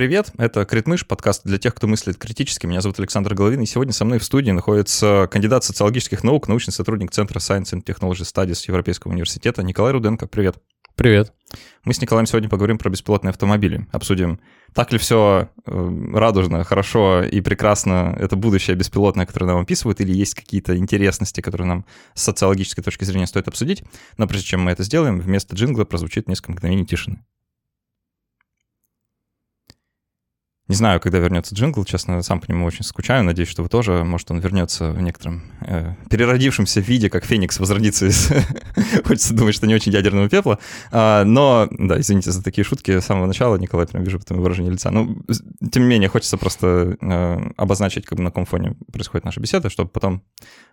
привет! Это Критмыш, подкаст для тех, кто мыслит критически. Меня зовут Александр Головин, и сегодня со мной в студии находится кандидат социологических наук, научный сотрудник Центра Science and Technology Studies Европейского университета Николай Руденко. Привет! Привет! Мы с Николаем сегодня поговорим про беспилотные автомобили. Обсудим, так ли все э, радужно, хорошо и прекрасно это будущее беспилотное, которое нам описывают, или есть какие-то интересности, которые нам с социологической точки зрения стоит обсудить. Но прежде чем мы это сделаем, вместо джингла прозвучит несколько мгновений тишины. Не знаю, когда вернется джингл, честно, сам по нему очень скучаю. Надеюсь, что вы тоже. Может, он вернется в некотором э, переродившемся виде, как Феникс возродится из... Хочется думать, что не очень ядерного пепла. А, но, да, извините за такие шутки с самого начала, Николай, прям вижу потом выражение лица. Ну, тем не менее, хочется просто э, обозначить, как бы на каком фоне происходит наша беседа, чтобы потом,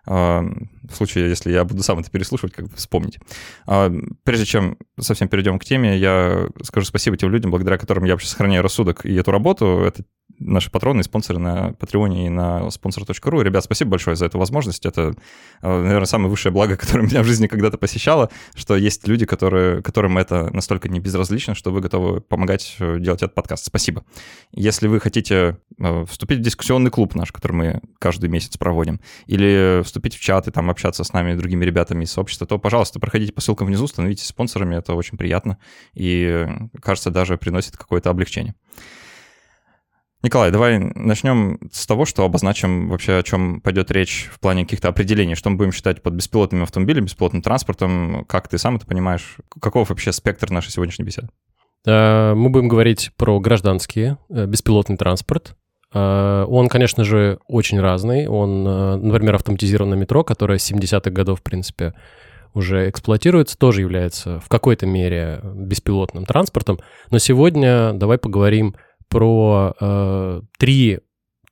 э, в случае, если я буду сам это переслушивать, как бы вспомнить. Э, прежде чем совсем перейдем к теме, я скажу спасибо тем людям, благодаря которым я вообще сохраняю рассудок и эту работу это наши патроны и спонсоры на Патреоне и на sponsor.ru. Ребят, спасибо большое за эту возможность. Это, э, наверное, самое высшее благо, которое меня в жизни когда-то посещало, что есть люди, которые, которым это настолько не безразлично, что вы готовы помогать э, делать этот подкаст. Спасибо. Если вы хотите э, вступить в дискуссионный клуб наш, который мы каждый месяц проводим, или вступить в чат и там общаться с нами и другими ребятами из сообщества, то, пожалуйста, проходите по ссылкам внизу, становитесь спонсорами, это очень приятно и, кажется, даже приносит какое-то облегчение. Николай, давай начнем с того, что обозначим вообще, о чем пойдет речь в плане каких-то определений. Что мы будем считать под беспилотными автомобилями, беспилотным транспортом? Как ты сам это понимаешь? Каков вообще спектр нашей сегодняшней беседы? Мы будем говорить про гражданский э, беспилотный транспорт. Э, он, конечно же, очень разный. Он, э, например, автоматизированное метро, которое с 70-х годов, в принципе, уже эксплуатируется, тоже является в какой-то мере беспилотным транспортом. Но сегодня давай поговорим про э, три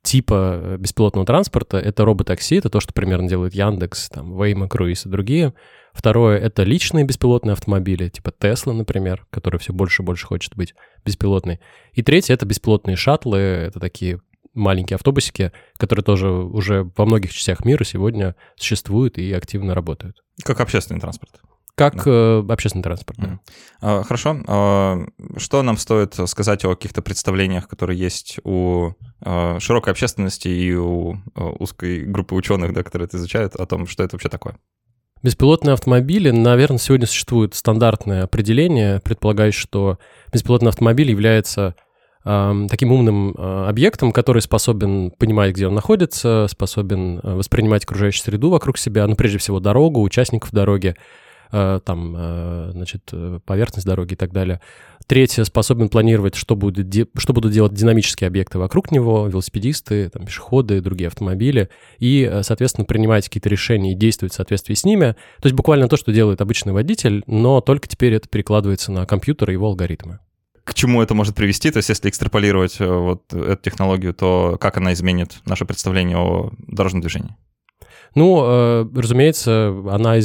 типа беспилотного транспорта. Это роботакси, это то, что примерно делает Яндекс, там, Waymo, Cruise и другие. Второе — это личные беспилотные автомобили, типа Tesla, например, который все больше и больше хочет быть беспилотной. И третье — это беспилотные шаттлы, это такие маленькие автобусики, которые тоже уже во многих частях мира сегодня существуют и активно работают. Как общественный транспорт. Как э, общественный транспорт. Да. А, хорошо. А, что нам стоит сказать о каких-то представлениях, которые есть у а, широкой общественности и у узкой группы ученых, да, которые это изучают, о том, что это вообще такое? Беспилотные автомобили, наверное, сегодня существует стандартное определение, предполагающее, что беспилотный автомобиль является э, таким умным э, объектом, который способен понимать, где он находится, способен воспринимать окружающую среду вокруг себя, ну, прежде всего, дорогу, участников дороги, Э, там, э, значит, э, поверхность дороги и так далее. Третье, способен планировать, что, будет, что будут делать динамические объекты вокруг него, велосипедисты, там, пешеходы, другие автомобили, и, соответственно, принимать какие-то решения и действовать в соответствии с ними. То есть буквально то, что делает обычный водитель, но только теперь это перекладывается на компьютер и его алгоритмы к чему это может привести, то есть если экстраполировать вот эту технологию, то как она изменит наше представление о дорожном движении? Ну, э, разумеется, она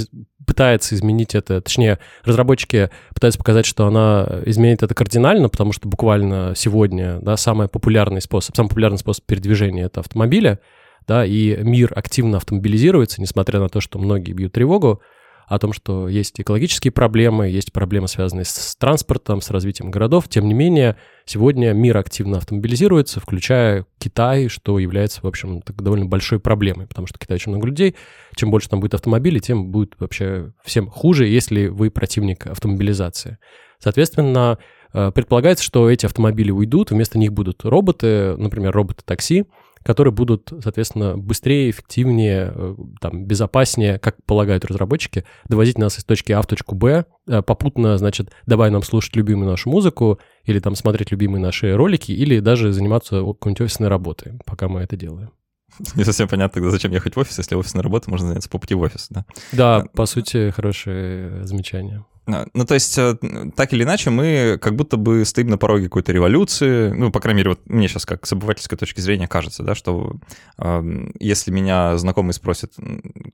пытается изменить это, точнее, разработчики пытаются показать, что она изменит это кардинально, потому что буквально сегодня, да, самый популярный способ, самый популярный способ передвижения — это автомобили, да, и мир активно автомобилизируется, несмотря на то, что многие бьют тревогу, о том, что есть экологические проблемы, есть проблемы, связанные с транспортом, с развитием городов. Тем не менее, сегодня мир активно автомобилизируется, включая Китай, что является, в общем, довольно большой проблемой, потому что в Китае очень много людей. Чем больше там будет автомобилей, тем будет вообще всем хуже, если вы противник автомобилизации. Соответственно, э, предполагается, что эти автомобили уйдут, вместо них будут роботы, например, роботы-такси, которые будут, соответственно, быстрее, эффективнее, э, там, безопаснее, как полагают разработчики, довозить нас из точки А в точку Б, э, попутно, значит, давай нам слушать любимую нашу музыку, или там смотреть любимые наши ролики, или даже заниматься какой-нибудь офисной работой, пока мы это делаем. Не совсем понятно тогда, зачем ехать в офис, если офисная работа можно заняться по пути в офис, да? Да, а, по сути, хорошее замечание. А, ну, то есть, э, так или иначе, мы как будто бы стоим на пороге какой-то революции. Ну, по крайней мере, вот мне сейчас как с обывательской точки зрения кажется, да, что э, если меня знакомый спросит,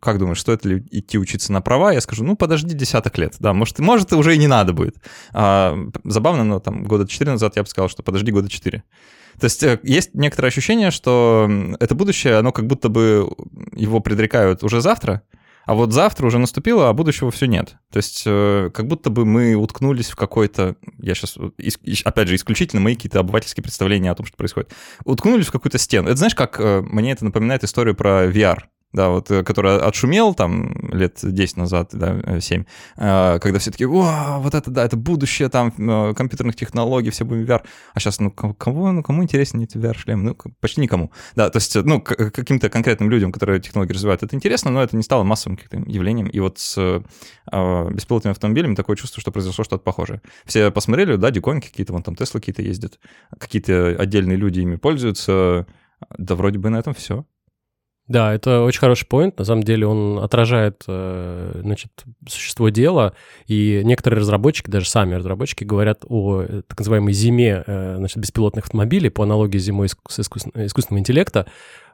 как думаешь, стоит ли идти учиться на права, я скажу, ну, подожди десяток лет, да, может, может уже и не надо будет. А, забавно, но там года четыре назад я бы сказал, что подожди года четыре. То есть э, есть некоторое ощущение, что это будущее, оно как будто бы его предрекают уже завтра, А вот завтра уже наступило, а будущего все нет. То есть э, как будто бы мы уткнулись в какой-то, я сейчас, опять же, исключительно мои какие-то обывательские представления о том, что происходит, уткнулись в какую-то стену. Это знаешь, как э, мне это напоминает историю про VR да, вот, э, который отшумел там лет 10 назад, да, 7, э, когда все таки о, вот это, да, это будущее там э, компьютерных технологий, все будем VR. А сейчас, ну, кому, ну, кому интереснее эти VR-шлемы? Ну, почти никому. Да, то есть, ну, каким-то конкретным людям, которые технологии развивают, это интересно, но это не стало массовым каким-то явлением. И вот с э, беспилотными автомобилями такое чувство, что произошло что-то похожее. Все посмотрели, да, диконьки какие-то, вон там Теслы какие-то ездят, какие-то отдельные люди ими пользуются, да вроде бы на этом все. Да, это очень хороший поинт. На самом деле он отражает, э, значит, существо дела, и некоторые разработчики, даже сами разработчики, говорят о э, так называемой зиме э, значит, беспилотных автомобилей по аналогии с зимой с искусственного интеллекта,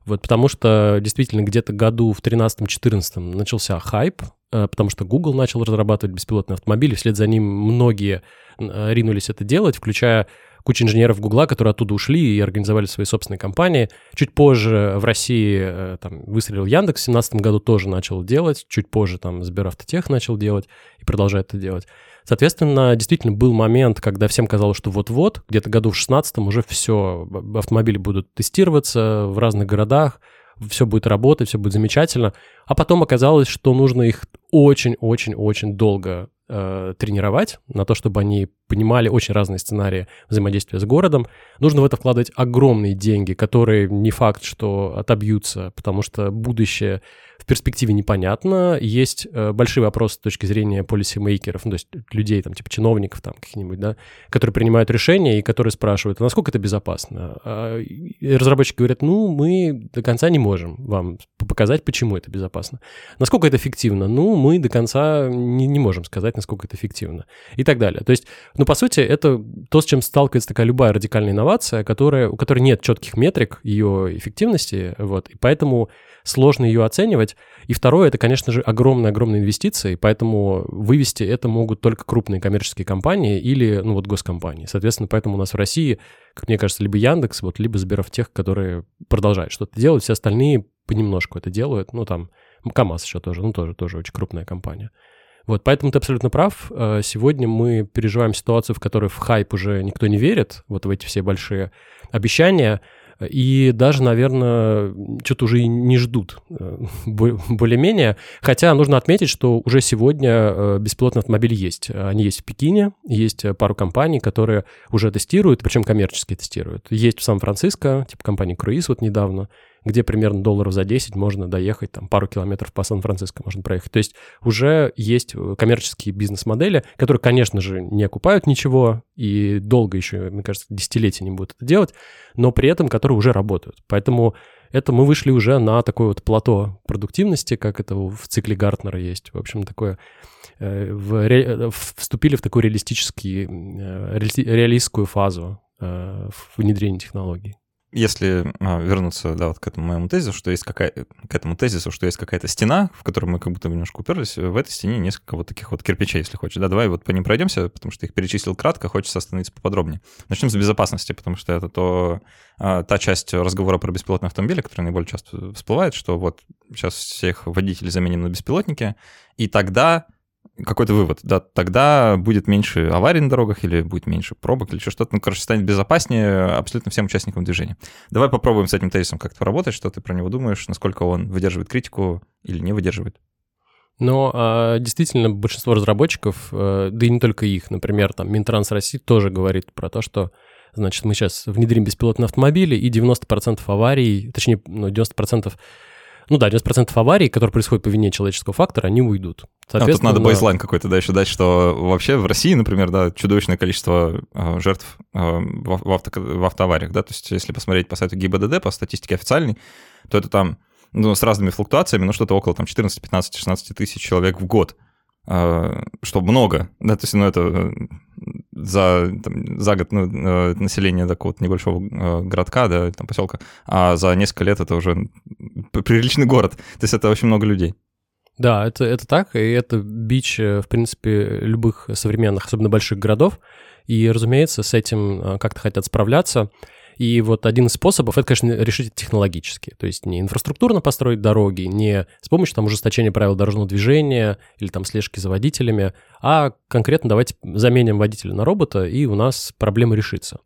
вот потому что действительно где-то году в 13-14 начался хайп, потому что Google начал разрабатывать беспилотные автомобили, вслед за ним многие ринулись это делать, включая куча инженеров Гугла, которые оттуда ушли и организовали свои собственные компании. Чуть позже в России э, там выстрелил Яндекс, в 2017 году тоже начал делать, чуть позже там Сберавтотех начал делать и продолжает это делать. Соответственно, действительно был момент, когда всем казалось, что вот-вот, где-то году в 16 уже все, автомобили будут тестироваться в разных городах, все будет работать, все будет замечательно. А потом оказалось, что нужно их очень-очень-очень долго э, тренировать, на то, чтобы они понимали очень разные сценарии взаимодействия с городом. Нужно в это вкладывать огромные деньги, которые не факт, что отобьются, потому что будущее в перспективе непонятно. Есть э, большие вопросы с точки зрения полисимейкеров, ну, то есть людей, там, типа чиновников там каких-нибудь, да, которые принимают решения и которые спрашивают, а насколько это безопасно? А, разработчики говорят, ну, мы до конца не можем вам показать, почему это безопасно. Насколько это эффективно? Ну, мы до конца не, не можем сказать, насколько это эффективно. И так далее. То есть, ну, по сути, это то, с чем сталкивается такая любая радикальная инновация, которая, у которой нет четких метрик ее эффективности, вот, и поэтому сложно ее оценивать. И второе, это, конечно же, огромные-огромные инвестиции, поэтому вывести это могут только крупные коммерческие компании или, ну, вот, госкомпании. Соответственно, поэтому у нас в России, как мне кажется, либо Яндекс, вот, либо Сберовтех, которые продолжают что-то делать, все остальные понемножку это делают. Ну, там, КАМАЗ еще тоже, ну, тоже, тоже очень крупная компания. Вот, поэтому ты абсолютно прав. Э, сегодня мы переживаем ситуацию, в которой в хайп уже никто не верит, вот в эти все большие обещания, и даже, наверное, что-то уже и не ждут э, более-менее. Хотя нужно отметить, что уже сегодня э, беспилотные автомобили есть. Они есть в Пекине, есть пару компаний, которые уже тестируют, причем коммерчески тестируют. Есть в Сан-Франциско, типа компания Круиз вот недавно, где примерно долларов за 10 можно доехать, там пару километров по Сан-Франциско можно проехать. То есть уже есть э, коммерческие бизнес-модели, которые, конечно же, не окупают ничего и долго еще, мне кажется, десятилетия не будут это делать, но при этом которые уже работают. Поэтому это мы вышли уже на такое вот плато продуктивности, как это в цикле Гартнера есть. В общем, такое э, в, э, вступили в такую реалистический, реалистскую фазу внедрения технологий если а, вернуться, да, вот к этому моему тезису, что есть какая к этому тезису, что есть какая-то стена, в которую мы как будто немножко уперлись, в этой стене несколько вот таких вот кирпичей, если хочешь. Да, давай вот по ним пройдемся, потому что их перечислил кратко, хочется остановиться поподробнее. Начнем с безопасности, потому что это то, а, та часть разговора про беспилотные автомобили, которая наиболее часто всплывает, что вот сейчас всех водителей заменим на беспилотники, и тогда какой-то вывод, да, тогда будет меньше аварий на дорогах или будет меньше пробок или что-то, ну, короче, станет безопаснее абсолютно всем участникам движения. Давай попробуем с этим тезисом как-то поработать, что ты про него думаешь, насколько он выдерживает критику или не выдерживает. Но а, действительно большинство разработчиков, а, да и не только их, например, там Минтранс России тоже говорит про то, что значит, мы сейчас внедрим беспилотные автомобили, и 90% аварий, точнее, ну, 90% ну да, 90% аварий, которые происходят по вине человеческого фактора, они уйдут. А тут надо бейслайн какой-то дальше дать, что вообще в России, например, да, чудовищное количество э, жертв э, в, в, авто, в автоавариях, да, то есть если посмотреть по сайту ГИБДД, по статистике официальной, то это там ну, с разными флуктуациями, ну что-то около там 14, 15, 16 тысяч человек в год, э, что много, да, то есть, ну это э, за, там, за год ну, э, население такого небольшого э, городка, да, там поселка, а за несколько лет это уже приличный город. То есть это очень много людей. Да, это, это так, и это бич, э, в принципе, любых современных, особенно больших городов. И, разумеется, с этим как-то хотят справляться. И вот один из способов, это, конечно, решить это технологически. То есть не инфраструктурно построить дороги, не с помощью там ужесточения правил дорожного движения или там слежки за водителями, а конкретно давайте заменим водителя на робота, и у нас проблема решится.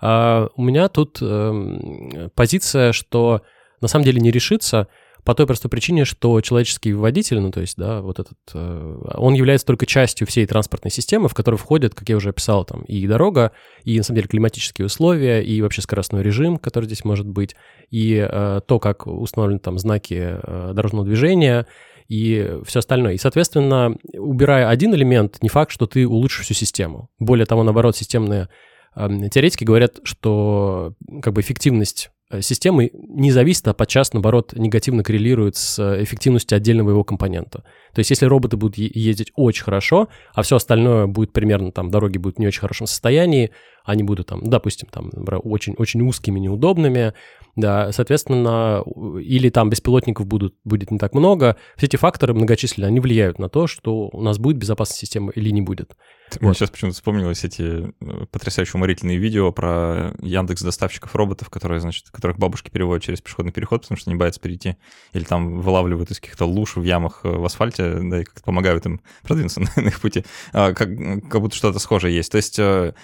А у меня тут э, позиция, что на самом деле не решится, по той простой причине, что человеческий водитель, ну то есть, да, вот этот, э, он является только частью всей транспортной системы, в которую входят, как я уже описал, там и дорога, и на самом деле климатические условия, и вообще скоростной режим, который здесь может быть, и э, то, как установлены там знаки э, дорожного движения, и все остальное. И, соответственно, убирая один элемент, не факт, что ты улучшишь всю систему. Более того, наоборот, системные э, теоретики говорят, что как бы эффективность системы не зависит, а подчас, наоборот, негативно коррелирует с э, эффективностью отдельного его компонента. То есть если роботы будут ездить очень хорошо, а все остальное будет примерно, там, дороги будут в не очень хорошем состоянии, они будут там, допустим, там, очень, очень узкими, неудобными, да, соответственно, или там беспилотников будут, будет не так много. Все эти факторы многочисленные, они влияют на то, что у нас будет безопасная система или не будет. Мне вот. сейчас почему-то вспомнилось эти э, потрясающе уморительные видео про Яндекс доставщиков роботов, которые, значит, которых бабушки переводят через пешеходный переход, потому что не боятся перейти, или там вылавливают из каких-то луж в ямах э, в асфальте, да, и как-то помогают им продвинуться на их пути, а, как, как будто что-то схожее есть. То есть э,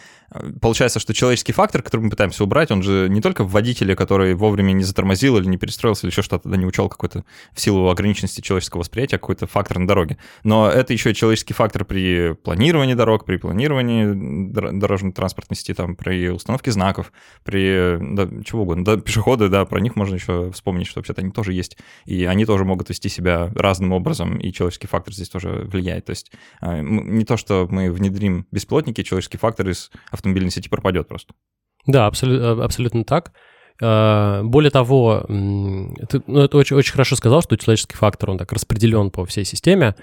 Получается, что человеческий фактор, который мы пытаемся убрать, он же не только в водителе, который вовремя не затормозил или не перестроился, или еще что-то, да не учел какой-то в силу ограниченности человеческого восприятия, а какой-то фактор на дороге. Но это еще и человеческий фактор при планировании дорог, при планировании дорожно-транспортной сети, там, при установке знаков, при да, чего угодно. Да, пешеходы, да, про них можно еще вспомнить, что вообще-то они тоже есть, и они тоже могут вести себя разным образом, и человеческий фактор здесь тоже влияет. То есть а, не то, что мы внедрим беспилотники, человеческий фактор из автомобильной сети пропадет просто. Да, абсолютно, абсолютно так. А, более того, ты, ну, это очень, очень хорошо сказал, что человеческий фактор, он так распределен по всей системе.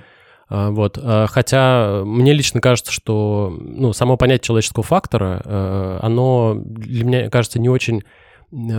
А, вот. А, хотя мне лично кажется, что ну, само понятие человеческого фактора, оно для меня кажется не очень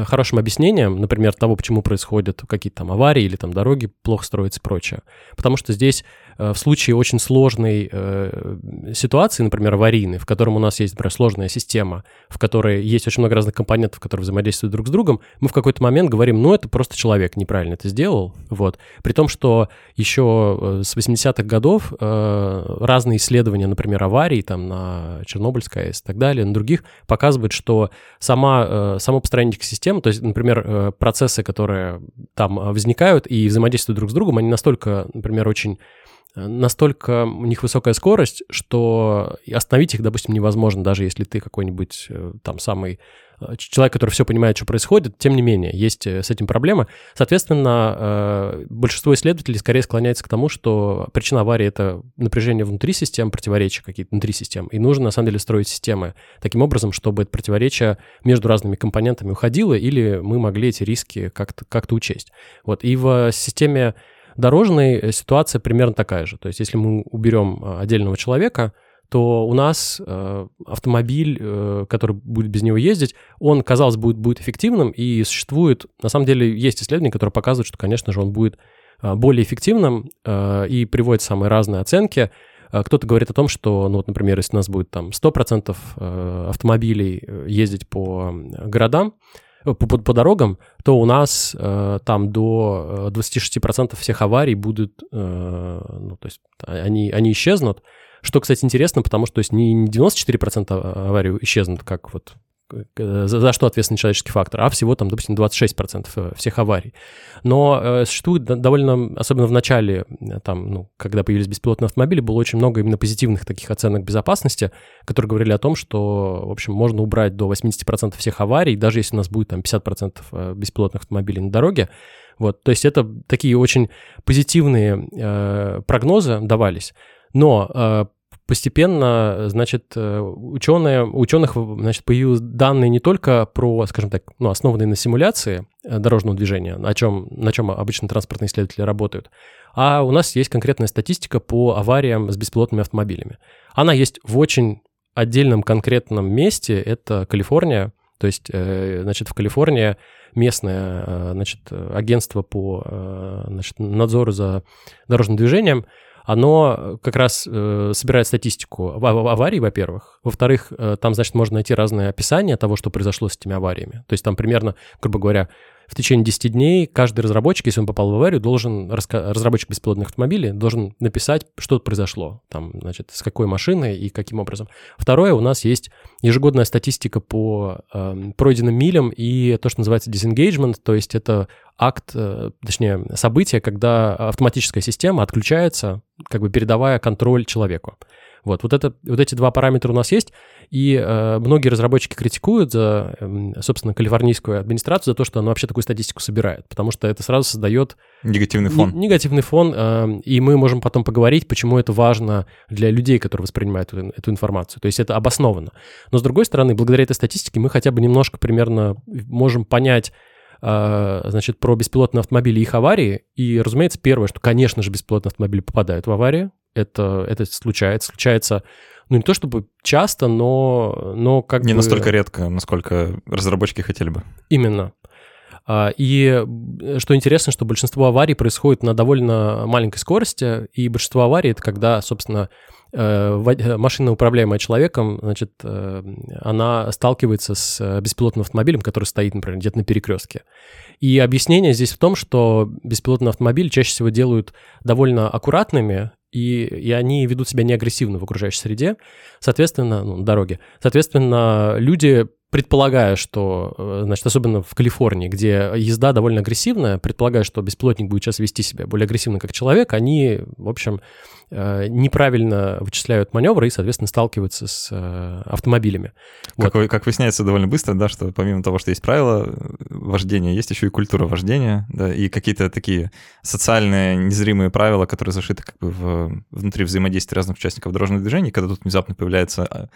хорошим объяснением, например, того, почему происходят какие-то там аварии или там дороги плохо строятся и прочее. Потому что здесь Э, в случае очень сложной э, ситуации, например, аварийной, в котором у нас есть, например, сложная система, в которой есть очень много разных компонентов, которые взаимодействуют друг с другом, мы в какой-то момент говорим, ну, это просто человек неправильно это сделал, вот. При том, что еще э, с 80-х годов э, разные исследования, например, аварий там на Чернобыльской АЭС и так далее, на других, показывают, что сама, э, само построение системы, то есть, например, э, процессы, которые там возникают и взаимодействуют друг с другом, они настолько, например, очень настолько у них высокая скорость, что остановить их, допустим, невозможно, даже если ты какой-нибудь э, там самый э, человек, который все понимает, что происходит, тем не менее, есть э, с этим проблемы. Соответственно, большинство исследователей скорее склоняется к тому, что причина аварии — это напряжение внутри систем, противоречия какие-то внутри систем, и нужно, на самом деле, строить системы таким образом, чтобы это противоречие между разными компонентами уходило, или мы могли эти риски как-то как учесть. Вот, и в системе дорожной э, ситуация примерно такая же. То есть если мы уберем э, отдельного человека, то у нас э, автомобиль, э, который будет без него ездить, он, казалось, будет, будет эффективным, и существует, на самом деле, есть исследования, которые показывают, что, конечно же, он будет э, более эффективным э, и приводит самые разные оценки. Э, кто-то говорит о том, что, ну вот, например, если у нас будет там 100% э, автомобилей ездить по городам, по, по, по дорогам, то у нас э, там до 26% э, всех аварий будут, э, ну, то есть они, они исчезнут. Что, кстати, интересно, потому что то есть не 94% а, аварий исчезнут, как вот за, за что ответственный человеческий фактор, а всего там, допустим, 26% э, всех аварий. Но э, существует довольно, особенно в начале, э, там, ну, когда появились беспилотные автомобили, было очень много именно позитивных таких оценок безопасности, которые говорили о том, что, в общем, можно убрать до 80% всех аварий, даже если у нас будет там 50% э, беспилотных автомобилей на дороге. Вот, то есть это такие очень позитивные э, прогнозы давались. Но э, постепенно, значит, э, ученые, ученых, значит, появились данные не только про, скажем так, ну, основанные на симуляции э, дорожного движения, на чем, на чем обычно транспортные исследователи работают, а у нас есть конкретная статистика по авариям с беспилотными автомобилями. Она есть в очень отдельном конкретном месте, это Калифорния, то есть, э, значит, в Калифорнии местное значит, агентство по значит, надзору за дорожным движением, оно как раз э, собирает статистику аварий, во-первых. Во-вторых, э, там, значит, можно найти разные описания того, что произошло с этими авариями. То есть там примерно, грубо говоря, в течение 10 дней каждый разработчик, если он попал в аварию, должен, разработчик беспилотных автомобилей должен написать, что произошло, там, значит, с какой машиной и каким образом. Второе, у нас есть ежегодная статистика по э, пройденным милям и то, что называется disengagement, то есть это акт, э, точнее, событие, когда автоматическая система отключается, как бы передавая контроль человеку. Вот, вот, это, вот эти два параметра у нас есть, и э, многие разработчики критикуют за, э, собственно, калифорнийскую администрацию за то, что она вообще такую статистику собирает, потому что это сразу создает... Негативный фон. Не, негативный фон, э, и мы можем потом поговорить, почему это важно для людей, которые воспринимают эту, эту информацию. То есть это обоснованно. Но, с другой стороны, благодаря этой статистике мы хотя бы немножко примерно можем понять, э, значит, про беспилотные автомобили и их аварии. И, разумеется, первое, что, конечно же, беспилотные автомобили попадают в аварии, это, это случается. Случается, ну, не то чтобы часто, но, но как не бы... настолько редко, насколько разработчики хотели бы. Именно. А, и что интересно, что большинство аварий происходит на довольно маленькой скорости, и большинство аварий — это когда, собственно, э, машина, управляемая человеком, значит, э, она сталкивается с беспилотным автомобилем, который стоит, например, где-то на перекрестке. И объяснение здесь в том, что беспилотные автомобили чаще всего делают довольно аккуратными и, и они ведут себя неагрессивно в окружающей среде, соответственно, ну, на дороге. Соответственно, люди предполагая, что, э, значит, особенно в Калифорнии, где езда довольно агрессивная, предполагая, что беспилотник будет сейчас вести себя более агрессивно как человек, они, в общем, э, неправильно вычисляют маневры и, соответственно, сталкиваются с э, автомобилями. Как, вот. как выясняется довольно быстро, да, что помимо того, что есть правила вождения, есть еще и культура вождения, да, и какие-то такие социальные незримые правила, которые зашиты как бы в, внутри взаимодействия разных участников дорожного движения, когда тут внезапно появляется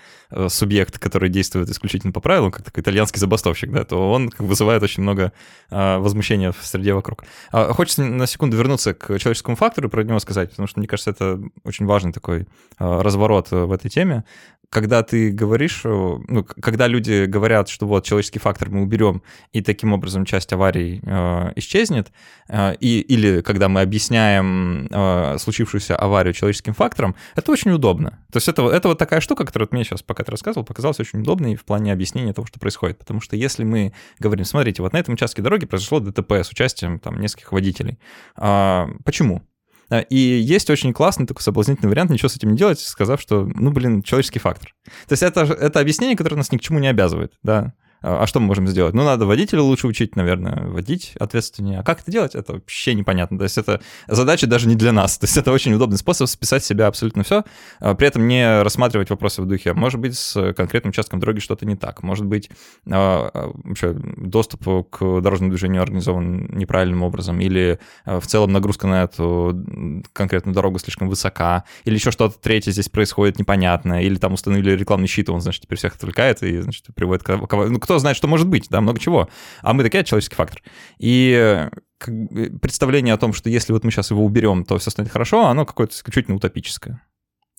субъект, который действует исключительно по правилам, как такой итальянский забастовщик, да, то он вызывает очень много а, возмущения в среде вокруг. А, хочется на секунду вернуться к человеческому фактору и про него сказать, потому что, мне кажется, это очень важный такой а, разворот в этой теме когда ты говоришь, э, ну, когда люди говорят, что вот человеческий фактор мы уберем, и таким образом часть аварий э, исчезнет, э, и, или когда мы объясняем э, случившуюся аварию человеческим фактором, это очень удобно. То есть это, это вот такая штука, которая вот мне сейчас, пока ты рассказывал, показалась очень удобной в плане объяснения того, что происходит. Потому что если мы говорим, смотрите, вот на этом участке дороги произошло ДТП с участием там нескольких водителей. А, почему? И есть очень классный такой соблазнительный вариант ничего с этим не делать, сказав, что, ну, блин, человеческий фактор. То есть это, это объяснение, которое нас ни к чему не обязывает, да. А, а что мы можем сделать? Ну, надо водителя лучше учить, наверное, водить ответственнее. А как это делать? Это вообще непонятно. То есть это задача даже не для нас. То есть это очень удобный способ списать себя абсолютно все, а, при этом не рассматривать вопросы в духе. Может быть, с конкретным участком дороги что-то не так. Может быть, а, вообще доступ к дорожному движению организован неправильным образом, или в целом нагрузка на эту конкретную дорогу слишком высока, или еще что-то третье здесь происходит непонятно, или там установили рекламный щит, он, значит, теперь всех отвлекает и, значит, приводит к... Ну, кто знает, что может быть, да, много чего. А мы такие, человеческий фактор. И представление о том, что если вот мы сейчас его уберем, то все станет хорошо, оно какое-то исключительно утопическое.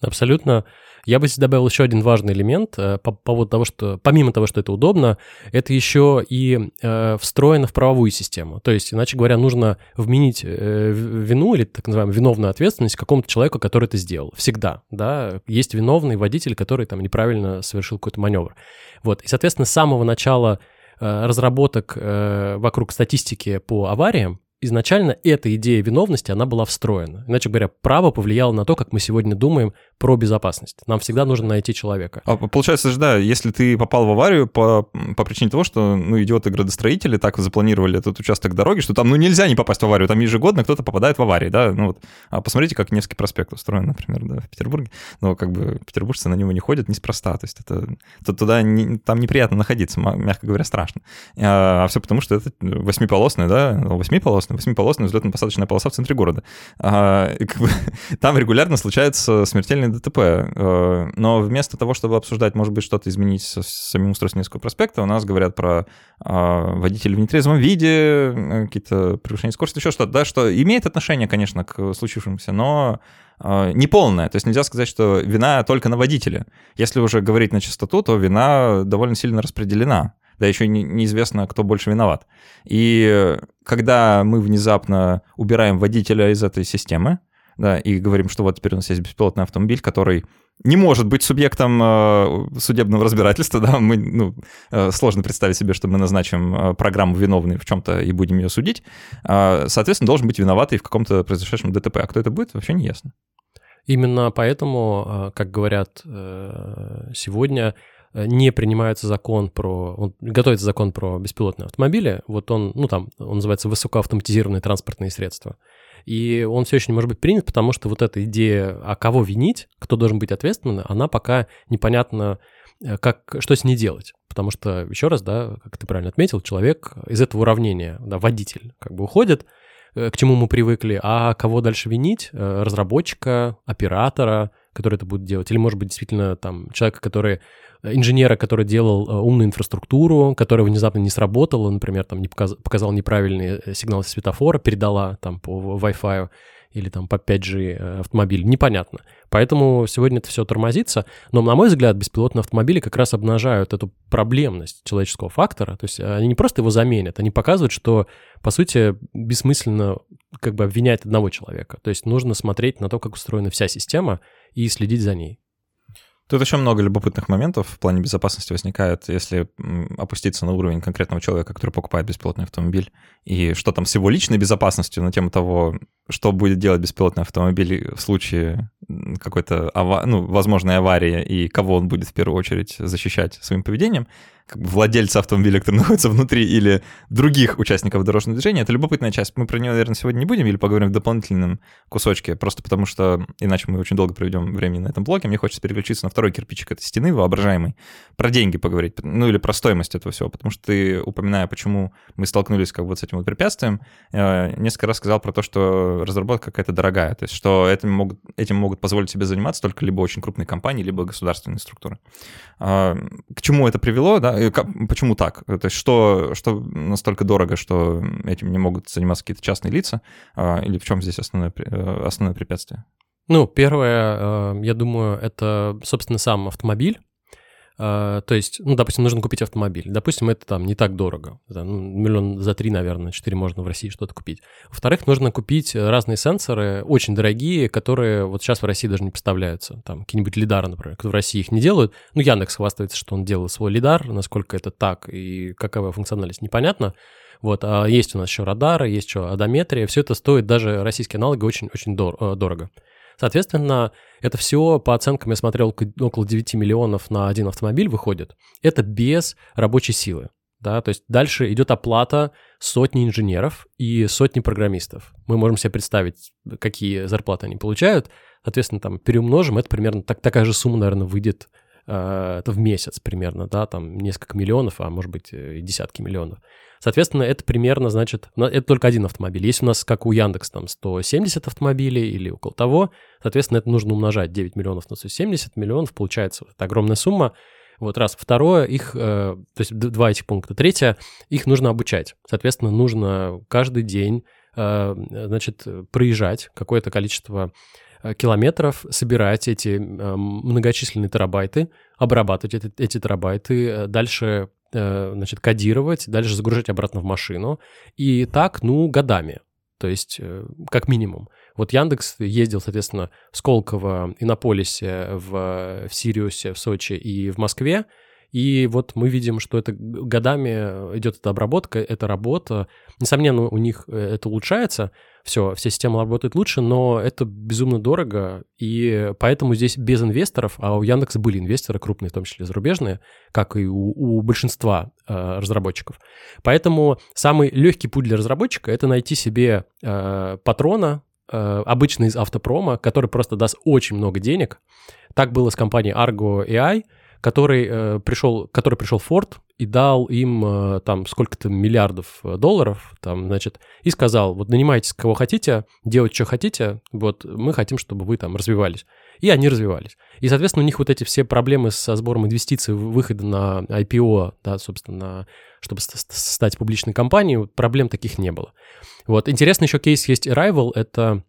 Абсолютно. Я бы здесь добавил еще один важный элемент э, по поводу того, что помимо того, что это удобно, это еще и э, встроено в правовую систему. То есть, иначе говоря, нужно вменить э, вину или так называемую виновную ответственность какому-то человеку, который это сделал. Всегда, да. Есть виновный водитель, который там неправильно совершил какой-то маневр. Вот. И, соответственно, с самого начала э, разработок э, вокруг статистики по авариям изначально эта идея виновности, она была встроена. Иначе говоря, право повлияло на то, как мы сегодня думаем про безопасность. Нам всегда нужно найти человека. А получается же, да, если ты попал в аварию по, по причине того, что, ну, идиоты-градостроители так запланировали этот участок дороги, что там, ну, нельзя не попасть в аварию, там ежегодно кто-то попадает в аварии, да, ну вот. А посмотрите, как Невский проспект устроен, например, да, в Петербурге. Но как бы петербуржцы на него не ходят неспроста, то есть это, то туда не, там неприятно находиться, мягко говоря, страшно. А, а все потому, что это восьмиполосная, да, восьмиполосная, восьмиполосная взлетно-посадочная полоса в центре города. А, как бы, там регулярно случаются смертельные ДТП. Э, но вместо того, чтобы обсуждать, может быть, что-то изменить с самим устройством Невского проспекта, у нас говорят про а, водителей в нетрезвом виде, э, какие-то превышения скорости, еще что-то, да, что имеет отношение, конечно, к случившемуся, но не полная. То есть нельзя сказать, что вина только на водителе. Если уже говорить на чистоту, то вина довольно сильно распределена да еще не, неизвестно, кто больше виноват. И когда мы внезапно убираем водителя из этой системы, да, и говорим, что вот теперь у нас есть беспилотный автомобиль, который не может быть субъектом э, судебного разбирательства, да, мы, ну, э, сложно представить себе, что мы назначим э, программу виновной в чем-то и будем ее судить, э, соответственно, должен быть виноватый в каком-то произошедшем ДТП, а кто это будет, вообще не ясно. Именно поэтому, как говорят сегодня, не принимается закон про... Готовится закон про беспилотные автомобили. Вот он, ну там, он называется высокоавтоматизированные транспортные средства. И он все еще не может быть принят, потому что вот эта идея, а кого винить, кто должен быть ответственным, она пока непонятно, э, как, что с ней делать. Потому что, еще раз, да, как ты правильно отметил, человек из этого уравнения, да, водитель, как бы уходит, к чему мы привыкли, а кого дальше винить? Э, разработчика, оператора, который это будет делать, или, может быть, действительно там человека, который инженера, который делал э, умную инфраструктуру, которая внезапно не сработала, например, там не показ, показал неправильный э, сигнал светофора, передала там по Wi-Fi или там по 5G э, автомобиль, непонятно. Поэтому сегодня это все тормозится. Но, на мой взгляд, беспилотные автомобили как раз обнажают эту проблемность человеческого фактора. То есть они не просто его заменят, они показывают, что, по сути, бессмысленно как бы обвинять одного человека. То есть нужно смотреть на то, как устроена вся система и следить за ней. Тут еще много любопытных моментов в плане безопасности возникает, если опуститься на уровень конкретного человека, который покупает беспилотный автомобиль, и что там с его личной безопасностью на тему того, что будет делать беспилотный автомобиль в случае какой-то ава- ну, возможной аварии, и кого он будет в первую очередь защищать своим поведением, как бы владельца автомобиля, который находится внутри, или других участников дорожного движения. Это любопытная часть. Мы про нее, наверное, сегодня не будем или поговорим в дополнительном кусочке, просто потому что иначе мы очень долго проведем времени на этом блоке. Мне хочется переключиться на второй кирпичик этой стены, воображаемый, про деньги поговорить, ну или про стоимость этого всего, потому что ты, упоминая, почему мы столкнулись как бы вот с этим вот препятствием, э, несколько раз сказал про то, что разработка какая-то дорогая, то есть что этим могут, этим могут позволить себе заниматься только либо очень крупные компании, либо государственные структуры. А, к чему это привело, да, почему так? То есть что, что настолько дорого, что этим не могут заниматься какие-то частные лица? А, или в чем здесь основное, э, основное препятствие? Ну, первое, э, я думаю, это, собственно, сам автомобиль. Uh, то есть, ну, допустим, нужно купить автомобиль. Допустим, это там не так дорого. Это, ну, миллион за три, наверное, четыре можно в России что-то купить. Во-вторых, нужно купить разные сенсоры, очень дорогие, которые вот сейчас в России даже не поставляются. Там какие-нибудь лидары, например, в России их не делают. Ну, Яндекс хвастается, что он делал свой лидар, насколько это так и какова функциональность, непонятно. Вот, а есть у нас еще радары, есть еще одометрия. Все это стоит даже российские аналоги очень-очень дор- э, дорого. Соответственно, это все по оценкам, я смотрел, около 9 миллионов на один автомобиль выходит. Это без рабочей силы. Да, то есть дальше идет оплата сотни инженеров и сотни программистов. Мы можем себе представить, какие зарплаты они получают. Соответственно, там переумножим, это примерно так, такая же сумма, наверное, выйдет это в месяц примерно, да, там несколько миллионов, а может быть и десятки миллионов. Соответственно, это примерно, значит, это только один автомобиль. Если у нас, как у Яндекс, там 170 автомобилей или около того, соответственно, это нужно умножать 9 миллионов на 170 миллионов, получается вот огромная сумма. Вот раз. Второе, их, э, то есть два этих пункта. Третье, их нужно обучать. Соответственно, нужно каждый день, э, значит, проезжать какое-то количество э, километров, собирать эти многочисленные терабайты, обрабатывать эти, эти терабайты, дальше Э, значит, кодировать, дальше загружать обратно в машину. И так, ну, годами. То есть, э, как минимум. Вот Яндекс ездил, соответственно, в Сколково, Иннополисе, в, в Сириусе, в Сочи и в Москве. И вот мы видим, что это годами идет эта обработка, эта работа. Несомненно, у них э, это улучшается, все, вся система работает лучше, но это безумно дорого, и поэтому здесь без инвесторов, а у Яндекса были инвесторы крупные, в том числе зарубежные, как и у, у большинства э, разработчиков. Поэтому самый легкий путь для разработчика — это найти себе э, патрона, э, обычно из автопрома, который просто даст очень много денег. Так было с компанией Argo AI — который, э, пришел, который пришел Ford и дал им э, там сколько-то миллиардов э, долларов, там, значит, и сказал, вот нанимайтесь кого хотите, делать что хотите, вот мы хотим, чтобы вы там развивались. И они развивались. И, соответственно, у них вот эти все проблемы со сбором инвестиций, выхода на IPO, да, собственно, чтобы стать публичной компанией, проблем таких не было. Вот. Интересный еще кейс есть Arrival, это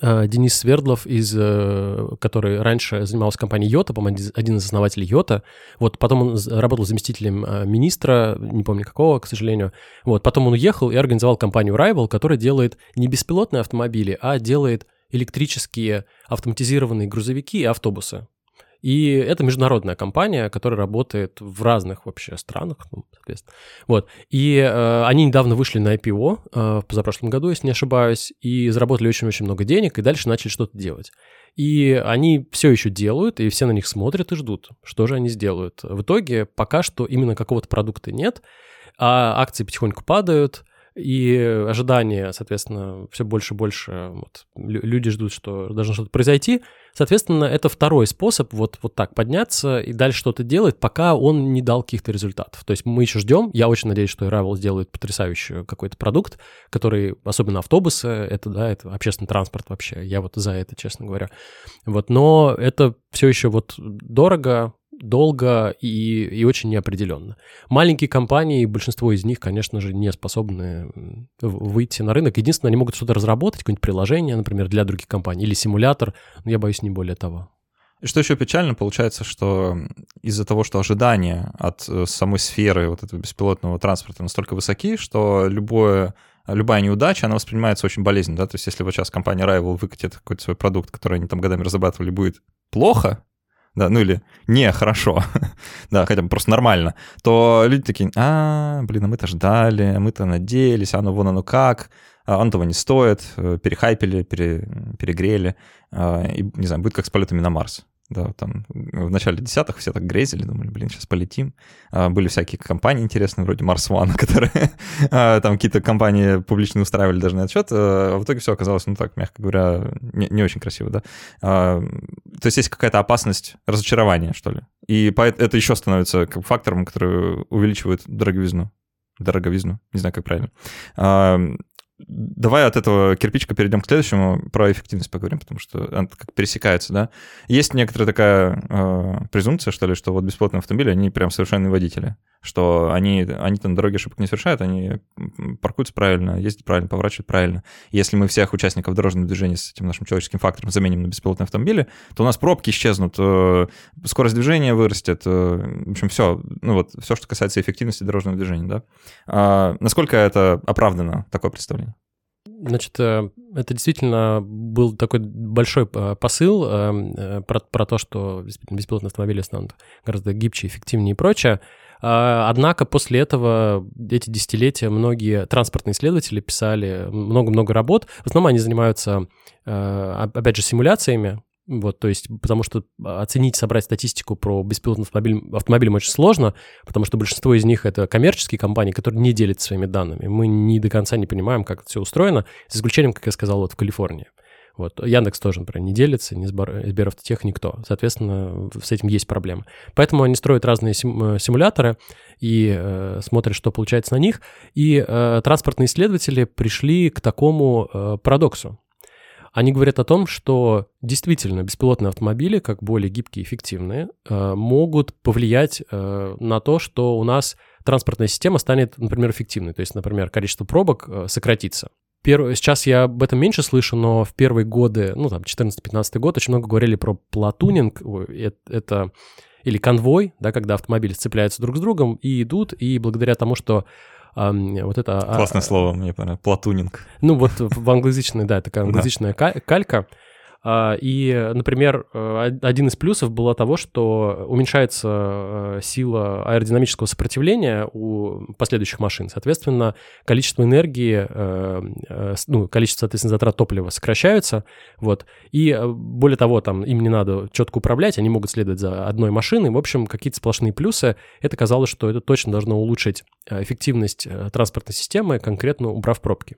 Денис Свердлов, из, э, который раньше занимался компанией Йота, по-моему, один из основателей Йота. Вот, потом он работал заместителем э, министра, не помню какого, к сожалению. Вот, потом он уехал и организовал компанию Rival, которая делает не беспилотные автомобили, а делает электрические автоматизированные грузовики и автобусы. И это международная компания, которая работает в разных вообще странах, ну, соответственно. Вот. И э, они недавно вышли на IPO э, в позапрошлом году, если не ошибаюсь, и заработали очень-очень много денег, и дальше начали что-то делать. И они все еще делают, и все на них смотрят и ждут, что же они сделают. В итоге пока что именно какого-то продукта нет, а акции потихоньку падают, и ожидания, соответственно, все больше и больше вот, люди ждут, что должно что-то произойти. Соответственно, это второй способ вот, вот так подняться и дальше что-то делать, пока он не дал каких-то результатов. То есть мы еще ждем. Я очень надеюсь, что Arrival сделает потрясающий какой-то продукт, который, особенно автобусы, это, да, это общественный транспорт вообще. Я вот за это, честно говоря. Вот, но это все еще вот дорого, долго и, и очень неопределенно. Маленькие компании, большинство из них, конечно же, не способны выйти на рынок. Единственное, они могут что-то разработать, какое-нибудь приложение, например, для других компаний, или симулятор, но я боюсь не более того. И что еще печально, получается, что из-за того, что ожидания от э, самой сферы вот этого беспилотного транспорта настолько высоки, что любое любая неудача, она воспринимается очень болезненно, да, то есть если вот сейчас компания Rival выкатит какой-то свой продукт, который они там годами разрабатывали, будет плохо, да, ну или не хорошо, да, хотя бы просто нормально, то люди такие, а, блин, а мы-то ждали, мы-то надеялись, а ну вон оно как, а он того не стоит, э, перехайпили, пере, перегрели, а, и, не знаю, будет как с полетами на Марс. Да, там в начале десятых все так грезили, думали, блин, сейчас полетим. А, были всякие компании интересные, вроде Mars One, которые а, там какие-то компании публично устраивали даже на отчет. А в итоге все оказалось, ну так, мягко говоря, не, не очень красиво, да. А, то есть есть какая-то опасность разочарования, что ли. И это еще становится как фактором, который увеличивает дороговизну дороговизну, не знаю, как правильно. Давай от этого кирпичка перейдем к следующему, про эффективность поговорим, потому что она как пересекается, да. Есть некоторая такая э, презумпция, что ли, что вот бесплатные автомобили, они прям совершенные водители, что они, они там дороги ошибок не совершают, они паркуются правильно, ездят правильно, поворачивают правильно. Если мы всех участников дорожного движения с этим нашим человеческим фактором заменим на беспилотные автомобили, то у нас пробки исчезнут, э, скорость движения вырастет, э, в общем, все, ну вот, все, что касается эффективности дорожного движения, да. А насколько это оправдано, такое представление? Значит, э, это действительно был такой большой посыл про, про то, что беспилотные автомобили станут гораздо гибче, эффективнее и прочее. А, однако после этого эти десятилетия многие транспортные исследователи писали много-много работ. В основном они занимаются, опять же, симуляциями, вот, то есть, потому что оценить, собрать статистику про беспилотный автомобиль, автомобилям очень сложно, потому что большинство из них это коммерческие компании, которые не делятся своими данными. Мы не до конца не понимаем, как это все устроено, с исключением, как я сказал, вот в Калифорнии. Вот. Яндекс тоже, например, не делится, ни Сберавтотех, никто. Соответственно, с этим есть проблемы. Поэтому они строят разные сим- э, симуляторы и э, смотрят, что получается на них. И э, транспортные исследователи пришли к такому э, парадоксу. Они говорят о том, что действительно беспилотные автомобили, как более гибкие и эффективные, э, могут повлиять э, на то, что у нас транспортная система станет, например, эффективной. То есть, например, количество пробок э, сократится. Перв... Сейчас я об этом меньше слышу, но в первые годы, ну там 14-15 год, очень много говорили про платунинг. Это или конвой, да, когда автомобили сцепляются друг с другом и идут, и благодаря тому, что вот это... А, Классное а, слово, мне понравилось, платунинг. Ну вот в англоязычной, да, такая англоязычная калька, и, например, э, один из плюсов было того, что уменьшается э, сила аэродинамического сопротивления у последующих машин. Соответственно, количество энергии, э, ну, количество, соответственно, затрат топлива сокращаются. Вот. И более того, там им не надо четко управлять, они могут следовать за одной машиной. В общем, какие-то сплошные плюсы. Это казалось, что это точно должно улучшить эффективность транспортной системы, конкретно убрав пробки.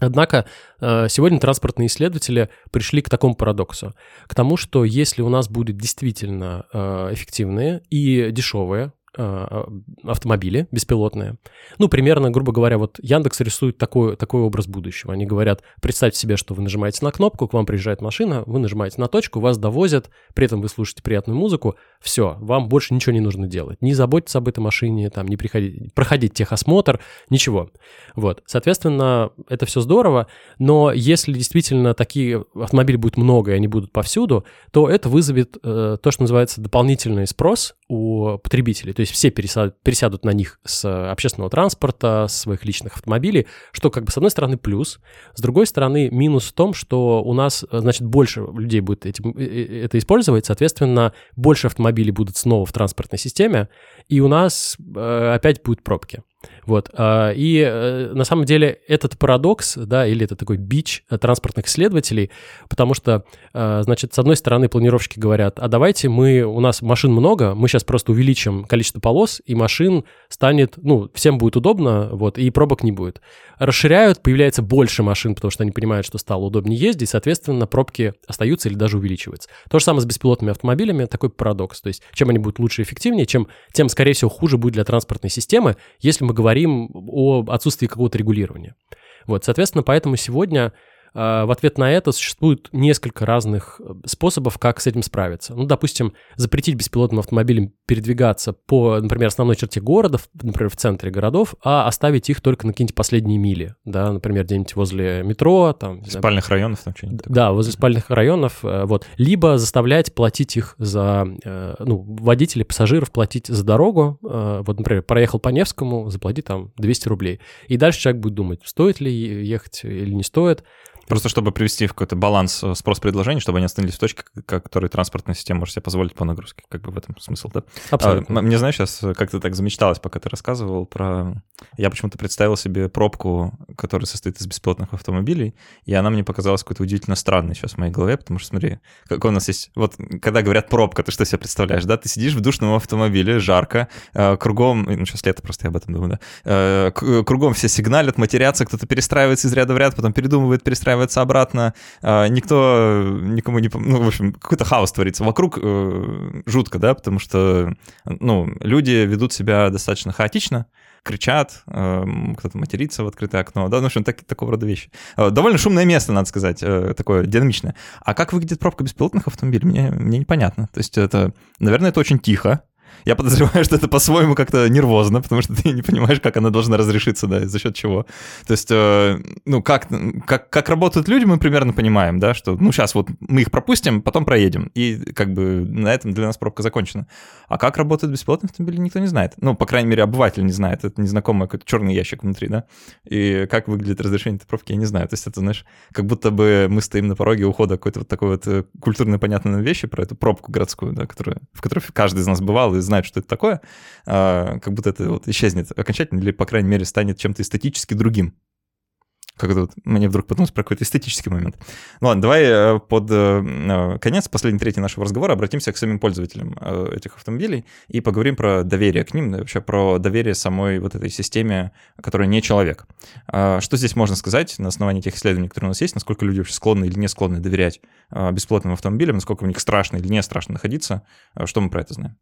Однако э, сегодня транспортные исследователи пришли к такому парадоксу, к тому, что если у нас будет действительно э, эффективные и дешевые автомобили беспилотные. Ну, примерно, грубо говоря, вот Яндекс рисует такой, такой образ будущего. Они говорят, представьте себе, что вы нажимаете на кнопку, к вам приезжает машина, вы нажимаете на точку, вас довозят, при этом вы слушаете приятную музыку, все, вам больше ничего не нужно делать. Не заботиться об этой машине, там, не приходить, проходить техосмотр, ничего. Вот, соответственно, это все здорово, но если действительно такие автомобили будет много, и они будут повсюду, то это вызовет э, то, что называется дополнительный спрос у потребителей. То есть все пересядут, на них с общественного транспорта, с своих личных автомобилей, что как бы с одной стороны плюс, с другой стороны минус в том, что у нас, значит, больше людей будет этим, э, э, это использовать, соответственно, больше автомобилей будут снова в транспортной системе, и у нас э, опять будут пробки. Вот. А, и э, на самом деле этот парадокс, да, или это такой бич транспортных исследователей, потому что, а, значит, с одной стороны планировщики говорят, а давайте мы, у нас машин много, мы сейчас просто увеличим количество полос, и машин станет, ну, всем будет удобно, вот, и пробок не будет. Расширяют, появляется больше машин, потому что они понимают, что стало удобнее ездить, соответственно, пробки остаются или даже увеличиваются. То же самое с беспилотными автомобилями, такой парадокс. То есть, чем они будут лучше и эффективнее, чем, тем, скорее всего, хуже будет для транспортной системы, если мы говорим о отсутствии какого-то регулирования. Вот, соответственно, поэтому сегодня в ответ на это существует несколько разных э, способов, как с этим справиться. Ну, допустим, запретить беспилотным автомобилям передвигаться по, например, основной черте города, например, в центре городов, а оставить их только на какие-нибудь последние мили, да, например, где-нибудь возле метро, там... Спальных районов там что-нибудь Да, возле спальных районов, э, вот. Либо заставлять платить их за, э, ну, водителей, пассажиров платить за дорогу, вот, например, проехал по Невскому, заплати там 200 рублей. И дальше человек будет думать, стоит ли ехать или не стоит, Просто чтобы привести в какой-то баланс э, спрос-предложений, чтобы они остановились в точке, которой транспортная система может себе позволить по нагрузке. Как бы в этом смысл, да? Абсолютно. А, мне, знаешь, сейчас как-то так замечталось, пока ты рассказывал про... Я почему-то представил себе пробку, которая состоит из беспилотных автомобилей, и она мне показалась какой-то удивительно странной сейчас в моей голове, потому что, смотри, какой у нас есть... Вот когда говорят пробка, ты что себе представляешь, да? Ты сидишь в душном автомобиле, жарко, э, кругом... Ну, сейчас лето просто, я об этом думаю, да? Э, кругом все сигналят, матерятся, кто-то перестраивается из ряда в ряд, потом передумывает перестраиваться перестраивается обратно, а, никто никому не... Ну, в общем, какой-то хаос творится. Вокруг э, жутко, да, потому что, ну, люди ведут себя достаточно хаотично, кричат, эм, кто-то матерится в открытое окно, да, ну, в общем, так, такого рода вещи. Э, довольно шумное место, надо сказать, э, такое динамичное. А как выглядит пробка беспилотных автомобилей, мне, мне непонятно. То есть это, наверное, это очень тихо, я подозреваю, что это по-своему как-то нервозно, потому что ты не понимаешь, как она должна разрешиться, да, за счет чего. То есть, э, ну, как, как, как работают люди, мы примерно понимаем, да, что, ну, сейчас вот мы их пропустим, потом проедем, и как бы на этом для нас пробка закончена. А как работают беспилотные автомобили, никто не знает. Ну, по крайней мере, обыватель не знает, это незнакомый какой-то черный ящик внутри, да, и как выглядит разрешение этой пробки, я не знаю. То есть это, знаешь, как будто бы мы стоим на пороге ухода какой-то вот такой вот э, культурно понятной вещи про эту пробку городскую, да, которую, в которой каждый из нас бывал и знает, что это такое, а, как будто это вот исчезнет окончательно или, по крайней мере, станет чем-то эстетически другим. Как это вот мне вдруг подумалось про какой-то эстетический момент. Ну ладно, давай э, под э, э, конец, последний третий нашего разговора, обратимся к самим пользователям этих автомобилей и поговорим про доверие к ним, вообще про доверие самой вот этой системе, которая не человек. А, что здесь можно сказать на основании тех исследований, которые у нас есть, насколько люди вообще склонны или не склонны доверять бесплатным автомобилям, насколько в них страшно или не страшно находиться, что мы про это знаем?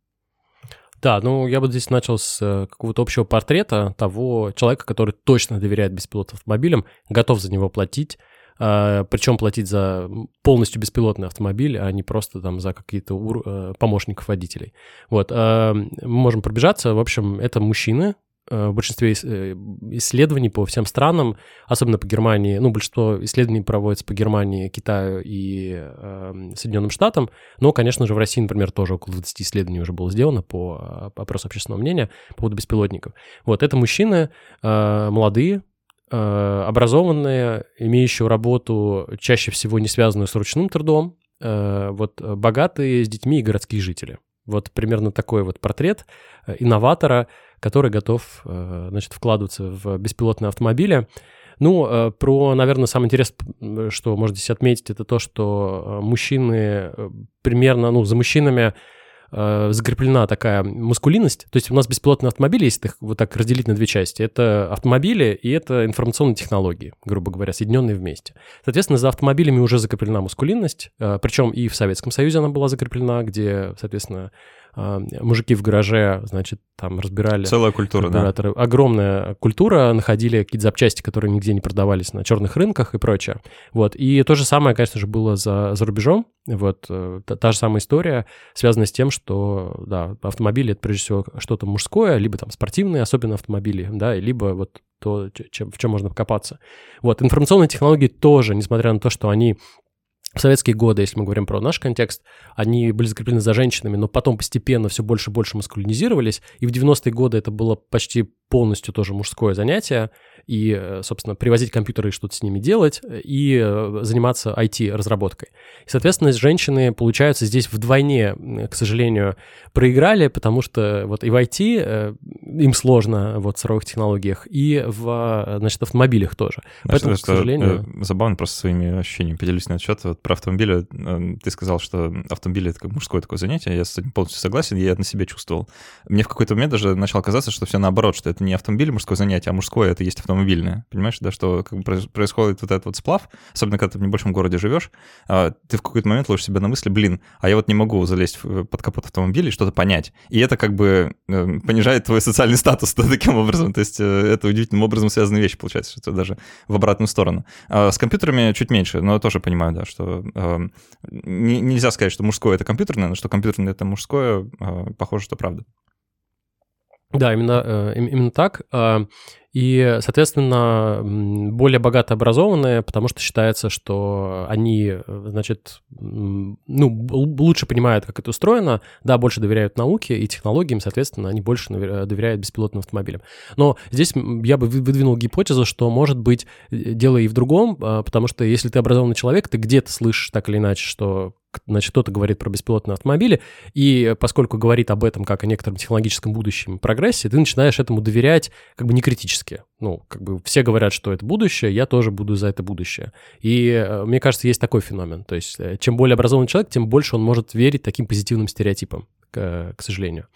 Да, ну я бы здесь начал с э, какого-то общего портрета того человека, который точно доверяет беспилотным автомобилям, готов за него платить, э, причем платить за полностью беспилотный автомобиль, а не просто там за какие-то э, помощников водителей. Вот, мы можем пробежаться. В общем, это мужчины, в большинстве э, исследований по всем странам, особенно по Германии, ну, большинство исследований проводится по Германии, Китаю и э, Соединенным Штатам, но, конечно же, в России, например, тоже около 20 исследований уже было сделано по, по опросу общественного мнения по поводу беспилотников. Вот, это мужчины э, молодые, э, образованные, имеющие работу чаще всего не связанную с ручным трудом, э, вот богатые с детьми и городские жители. Вот примерно такой вот портрет инноватора, который готов, э, значит, вкладываться в беспилотные автомобили. Ну, э, про, наверное, самое интересное, что можно здесь отметить, это то, что э, мужчины примерно, ну, за мужчинами закреплена такая мускулинность. То есть у нас беспилотные автомобили, если их вот так разделить на две части, это автомобили и это информационные технологии, грубо говоря, соединенные вместе. Соответственно, за автомобилями уже закреплена мускулинность, причем и в Советском Союзе она была закреплена, где, соответственно, мужики в гараже, значит, там разбирали... Целая культура, да. Огромная культура, находили какие-то запчасти, которые нигде не продавались на черных рынках и прочее. Вот. И то же самое, конечно же, было за, за рубежом. Вот. Э, та, та же самая история, связанная с тем, что, да, автомобили — это прежде всего что-то мужское, либо там спортивные, особенно автомобили, да, либо вот то, чем, в чем можно покопаться. Вот, информационные технологии тоже, несмотря на то, что они в советские годы, если мы говорим про наш контекст, они были закреплены за женщинами, но потом постепенно все больше и больше маскулинизировались, и в 90-е годы это было почти полностью тоже мужское занятие, и, э, собственно, привозить компьютеры и что-то с ними делать, и э, заниматься IT-разработкой. И, соответственно, женщины, получается, здесь вдвойне, к сожалению, проиграли, потому что вот и в IT э, им сложно вот в цифровых технологиях, и в, значит, автомобилях тоже. Знаешь, Поэтому, к сожалению... Забавно просто своими ощущениями поделюсь на счет. Вот про автомобили ты сказал, что автомобили — это как мужское такое занятие, я с этим полностью согласен, я это на себе чувствовал. Мне в какой-то момент даже начало казаться, что все наоборот, что это не автомобиль мужское занятие, а мужское — это есть автомобильное. Понимаешь, да, что как бы происходит вот этот вот сплав, особенно когда ты в небольшом городе живешь, а, ты в какой-то момент ловишь себя на мысли, блин, а я вот не могу залезть под капот автомобиля и что-то понять. И это как бы э, понижает твой социальный статус да, таким образом. То есть э, это удивительным образом связанные вещи, получается, что даже в обратную сторону. А с компьютерами чуть меньше, но я тоже понимаю, да, что э, нельзя сказать, что мужское — это компьютерное, но что компьютерное — это мужское, похоже, что правда. Да, именно, э, именно так. И, соответственно, более богато образованные, потому что считается, что они, значит, ну, лучше понимают, как это устроено, да, больше доверяют науке и технологиям, соответственно, они больше доверяют беспилотным автомобилям. Но здесь я бы выдвинул гипотезу, что, может быть, дело и в другом, а, потому что если ты образованный человек, ты где-то слышишь так или иначе, что значит, кто-то говорит про беспилотные автомобили, и поскольку говорит об этом как о некотором технологическом будущем прогрессе, ты начинаешь этому доверять как бы не критически. Ну, как бы все говорят, что это будущее, я тоже буду за это будущее. И э, мне кажется, есть такой феномен. То есть э, чем более образованный человек, тем больше он может верить таким позитивным стереотипам к, к сожалению.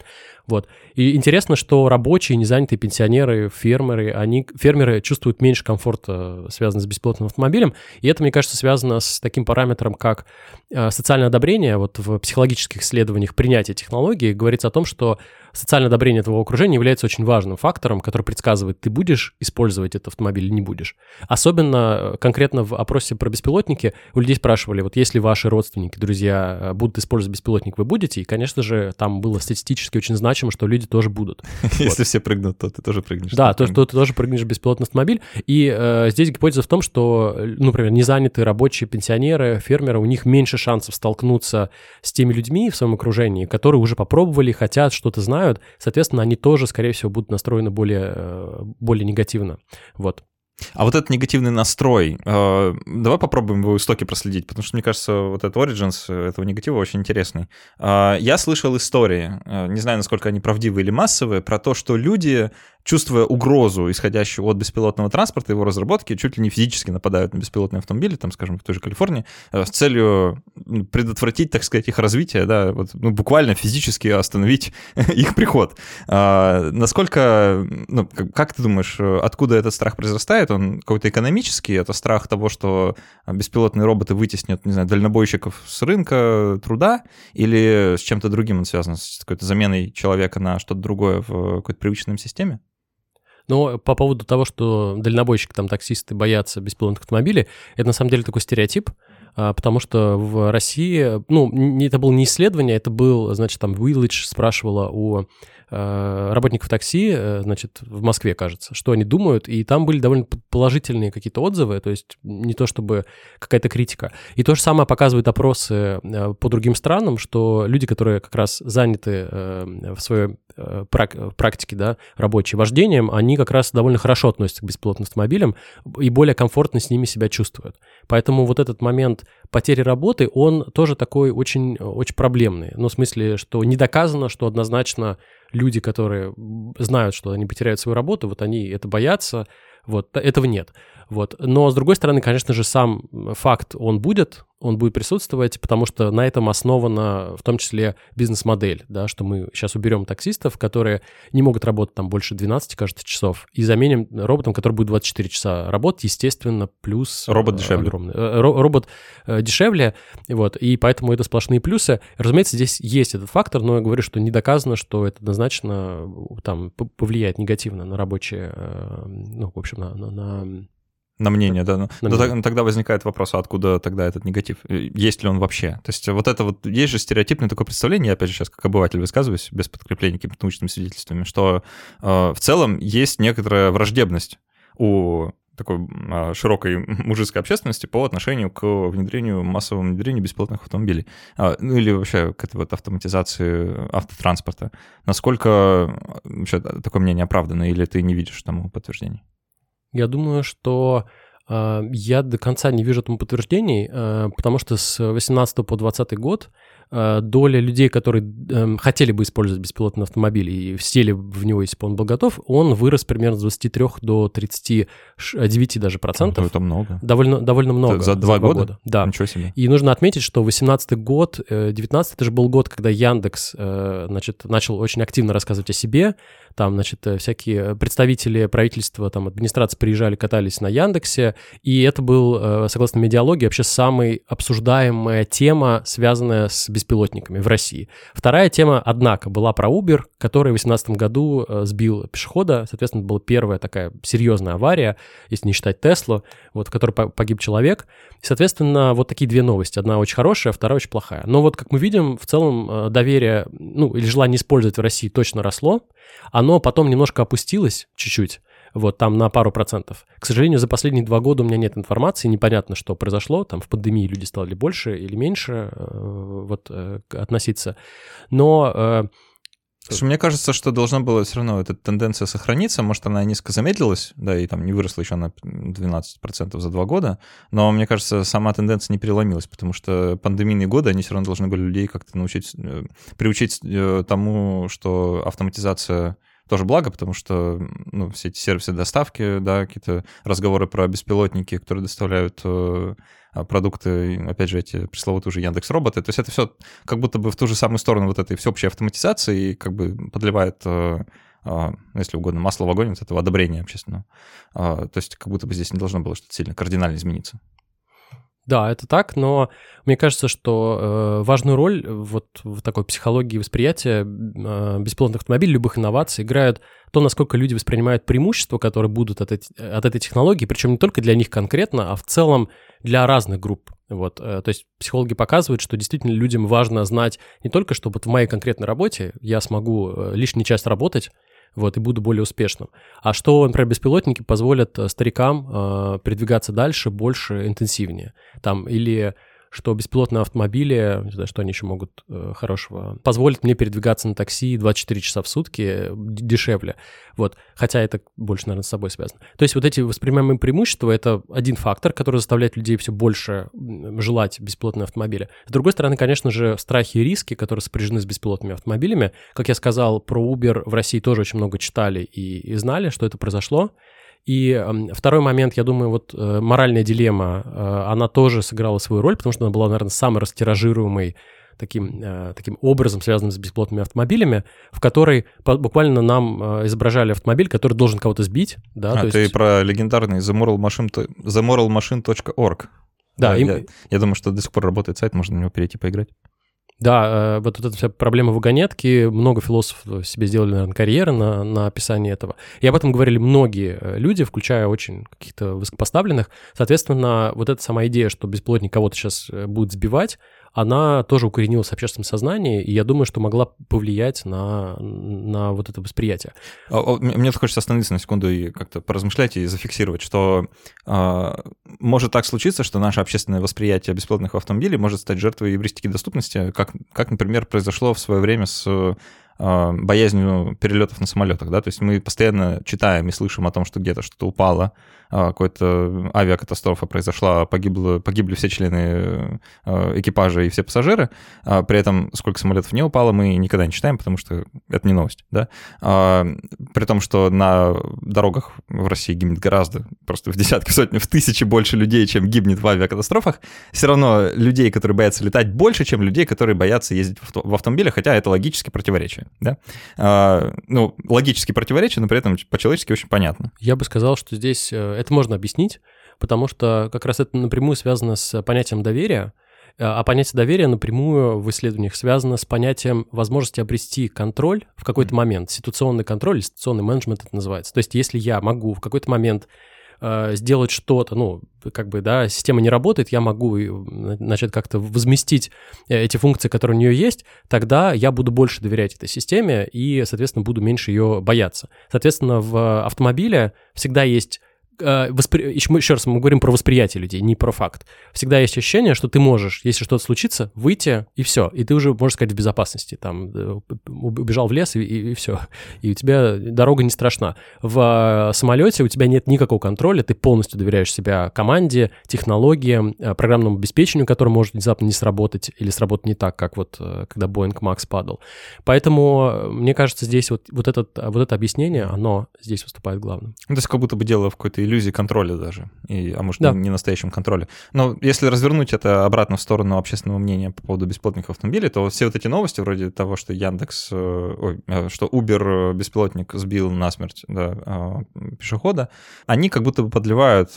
Вот. И интересно, что рабочие, незанятые пенсионеры, фермеры, они, фермеры чувствуют меньше комфорта, связанного с беспилотным автомобилем, и это, мне кажется, связано с таким параметром, как э, социальное одобрение. Вот в психологических исследованиях принятия технологии говорится о том, что социальное одобрение твоего окружения является очень важным фактором, который предсказывает, ты будешь использовать этот автомобиль или не будешь. Особенно э, конкретно в опросе про беспилотники у людей спрашивали, вот если ваши родственники, друзья э, будут использовать беспилотник, вы будете? И, конечно же, там было статистически очень значимо, что люди тоже будут. Если все прыгнут, то ты тоже прыгнешь. Да, то, что ты тоже прыгнешь беспилотный автомобиль. И э, здесь гипотеза в том, что, ну, например, незанятые рабочие, пенсионеры, фермеры, у них меньше шансов столкнуться с теми людьми в своем окружении, которые уже попробовали, хотят, что-то знают, знают, соответственно, они тоже, скорее всего, будут настроены более, э, более негативно. Вот. А вот этот негативный настрой, э, давай попробуем его истоки проследить, потому что, мне кажется, вот этот Origins этого негатива очень интересный. Э, я слышал истории, э, не знаю, насколько они правдивые или массовые, про то, что люди чувствуя угрозу, исходящую от беспилотного транспорта, его разработки, чуть ли не физически нападают на беспилотные автомобили, там, скажем, в той же Калифорнии, э, с целью предотвратить, так сказать, их развитие, да, вот, ну, буквально физически остановить их приход. А, насколько, ну, как ты думаешь, откуда этот страх произрастает? Он какой-то экономический? Это страх того, что беспилотные роботы вытеснят, не знаю, дальнобойщиков с рынка труда? Или с чем-то другим он связан, с какой-то заменой человека на что-то другое в какой-то привычной системе? Но по поводу того, что дальнобойщики, там, таксисты боятся беспилотных автомобилей, это на самом деле такой стереотип, потому что в России, ну, это было не исследование, это был, значит, там Village спрашивала у работников такси, э, значит, в Москве, кажется, что они думают, и там были довольно положительные какие-то отзывы, то есть не то чтобы какая-то критика. И то же самое показывают опросы э, по другим странам, что люди, которые как раз заняты в своей практике, да, рабочей вождением, они как раз довольно хорошо относятся к беспилотным автомобилям и более комфортно с ними себя чувствуют. Поэтому вот этот момент потери работы, он тоже такой очень, очень проблемный. Ну, в смысле, что не доказано, что однозначно люди, которые знают, что они потеряют свою работу, вот они это боятся, вот, этого нет. Вот. Но, с другой стороны, конечно же, сам факт, он будет, он будет присутствовать, потому что на этом основана в том числе бизнес-модель, да, что мы сейчас уберем таксистов, которые не могут работать там больше 12, кажется, часов, и заменим роботом, который будет 24 часа работать, естественно, плюс... Робот дешевле. Огромный. Робот дешевле, вот, и поэтому это сплошные плюсы. Разумеется, здесь есть этот фактор, но я говорю, что не доказано, что это однозначно там повлияет негативно на рабочие, ну, в общем, на, на, на на мнение, да. Ну, на мнение. Тогда возникает вопрос, а откуда тогда этот негатив? Э, есть ли он вообще? То есть вот это вот, есть же стереотипное такое представление, я опять же сейчас как обыватель высказываюсь, без подкрепления какими-то научными свидетельствами, что э, в целом есть некоторая враждебность у такой э, широкой мужской общественности по отношению к внедрению, массовому внедрению беспилотных автомобилей. Э, ну или вообще к этой вот автоматизации автотранспорта. Насколько э, вообще такое мнение оправдано, или ты не видишь тому подтверждений? Я думаю, что э, я до конца не вижу этому подтверждений, э, потому что с 18 по 20 год доля людей, которые э, хотели бы использовать беспилотный автомобиль и сели в него, если бы он был готов, он вырос примерно с 23 до 39 даже процентов. Ну, это много. Довольно, довольно много. За два, года? года? Да. Ничего себе. И нужно отметить, что 18 год, 19 это же был год, когда Яндекс, э, значит, начал очень активно рассказывать о себе, там, значит, э, всякие представители правительства, там, администрации приезжали, катались на Яндексе, и это был, согласно медиалогии, вообще самая обсуждаемая тема, связанная с беспилотниками в России. Вторая тема, однако, была про Uber, который в 2018 году э, сбил пешехода. Соответственно, была первая такая серьезная авария, если не считать Теслу, вот, в которой погиб человек. И, соответственно, вот такие две новости. Одна очень хорошая, вторая очень плохая. Но вот, как мы видим, в целом э, доверие, ну, или желание использовать в России точно росло. Оно потом немножко опустилось чуть-чуть вот там на пару процентов. К сожалению, за последние два года у меня нет информации, непонятно, что произошло, там в пандемии люди стали больше или меньше э, вот э, относиться, но... Э, Слушай, мне кажется, что должна была все равно эта тенденция сохраниться. Может, она низко замедлилась, да, и там не выросла еще на 12% за два года. Но мне кажется, сама тенденция не переломилась, потому что пандемийные годы, они все равно должны были людей как-то научить, приучить тому, что автоматизация тоже благо, потому что ну, все эти сервисы доставки, да, какие-то разговоры про беспилотники, которые доставляют э, а, продукты, опять же, эти пресловутые уже Яндекс роботы. То есть это все как будто бы в ту же самую сторону вот этой всеобщей автоматизации и как бы подливает э, э, если угодно, масло в огонь вот этого одобрения общественного. Э, то есть как будто бы здесь не должно было что-то сильно кардинально измениться. Да, это так, но мне кажется, что э, важную роль вот в такой психологии восприятия э, беспилотных автомобилей, любых инноваций играют то, насколько люди воспринимают преимущества, которые будут от, эти, от этой технологии, причем не только для них конкретно, а в целом для разных групп. Вот, э, то есть психологи показывают, что действительно людям важно знать не только, что вот в моей конкретной работе я смогу э, лишний час работать, вот, и буду более успешным. А что, например, беспилотники позволят э, старикам э, передвигаться дальше, больше, интенсивнее. Там, или что беспилотные автомобили, не знаю, что они еще могут э, хорошего, позволят мне передвигаться на такси 24 часа в сутки дешевле. Вот. Хотя это больше, наверное, с собой связано. То есть вот эти воспринимаемые преимущества — это один фактор, который заставляет людей все больше желать беспилотные автомобили. С другой стороны, конечно же, страхи и риски, которые сопряжены с беспилотными автомобилями. Как я сказал, про Uber в России тоже очень много читали и, и знали, что это произошло. И второй момент, я думаю, вот э, моральная дилемма, э, она тоже сыграла свою роль, потому что она была, наверное, самой растиражируемой таким, э, таким образом, связанным с бесплатными автомобилями, в которой буквально нам изображали автомобиль, который должен кого-то сбить. Да, а, ты есть... про легендарный themoralmachine.org. Да, да им... я, я думаю, что до сих пор работает сайт, можно на него перейти поиграть. Да, э, вот, эта вся проблема вагонетки, много философов себе сделали, наверное, карьеры на, на описании этого. И об этом говорили многие э, люди, включая очень каких-то высокопоставленных. Соответственно, вот эта сама идея, что бесплотник кого-то сейчас э, будет сбивать, она тоже укоренилась в общественном сознании, и я думаю, что могла повлиять на, на вот это восприятие. А, а, мне хочется остановиться на секунду и как-то поразмышлять и зафиксировать, что э, может так случиться, что наше общественное восприятие бесплатных автомобилей может стать жертвой евристики доступности, как, как, например, произошло в свое время с боязнью перелетов на самолетах, да, то есть мы постоянно читаем и слышим о том, что где-то что-то упало, а, какая-то авиакатастрофа произошла, погибло, погибли все члены э, экипажа и все пассажиры, а при этом сколько самолетов не упало, мы никогда не читаем, потому что это не новость, да, а, при том, что на дорогах в России гибнет гораздо, просто в десятки, сотни, в тысячи больше людей, чем гибнет в авиакатастрофах, все равно людей, которые боятся летать, больше, чем людей, которые боятся ездить в автомобиле, хотя это логически противоречие, да, ну, логически противоречие, но при этом по-человечески очень понятно. Я бы сказал, что здесь э, это можно объяснить, потому что как раз это напрямую связано с понятием доверия, а понятие доверия напрямую в исследованиях связано с понятием возможности обрести контроль в какой-то момент. Ситуационный контроль, ситуационный менеджмент это называется. То есть если я могу в какой-то момент э, сделать что-то, ну, как бы, да, система не работает, я могу, значит, как-то возместить э, эти функции, которые у нее есть, тогда я буду больше доверять этой системе и, соответственно, буду меньше ее бояться. Соответственно, в автомобиле всегда есть воспри... еще, раз мы говорим про восприятие людей, не про факт. Всегда есть ощущение, что ты можешь, если что-то случится, выйти и все, и ты уже, можно сказать, в безопасности. Там э, убежал в лес и, и, и все, и у тебя дорога не страшна. В самолете у тебя нет никакого контроля, ты полностью доверяешь себя команде, технологиям, э, программному обеспечению, которое может внезапно не сработать или сработать не так, как вот э, когда Boeing Max падал. Поэтому мне кажется, здесь вот, вот, этот, вот это объяснение, оно здесь выступает главным. Ну, то есть как будто бы дело в какой-то иллюзии контроля даже, и, а может, да. не, настоящем контроле. Но если развернуть это обратно в сторону общественного мнения по поводу бесплатных автомобилей, то все вот эти новости, вроде того, что Яндекс, э, ой, э, что Uber э, беспилотник сбил насмерть да, пешехода, они как будто бы подливают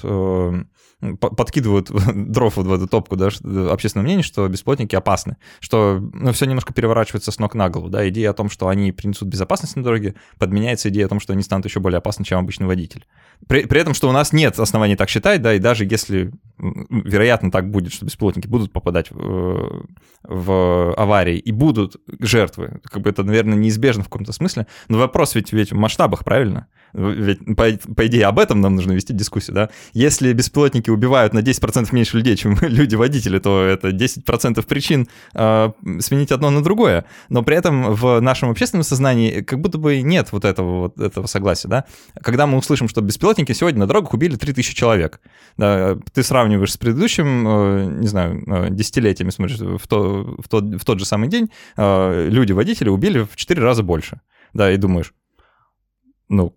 подкидывают дров в эту топку, да, общественное мнение, что беспилотники опасны, что ну, все немножко переворачивается с ног на голову, да, идея о том, что они принесут безопасность на дороге, подменяется идея о том, что они станут еще более опасны, чем обычный водитель. При, при этом, что у нас нет оснований так считать, да, и даже если, вероятно, так будет, что беспилотники будут попадать в, в аварии и будут жертвы, как бы это, наверное, неизбежно в каком-то смысле, но вопрос ведь, ведь в масштабах, правильно? Ведь, по, по идее, об этом нам нужно вести дискуссию, да? Если беспилотники убивают на 10% меньше людей, чем люди-водители, то это 10% причин э, сменить одно на другое. Но при этом в нашем общественном сознании как будто бы нет вот этого, вот этого согласия, да? Когда мы услышим, что беспилотники сегодня на дорогах убили 3000 человек, да, ты сравниваешь с предыдущим, э, не знаю, э, десятилетиями, смотришь, в, то, в, тот, в тот же самый день э, люди-водители убили в 4 раза больше, да, и думаешь, ну,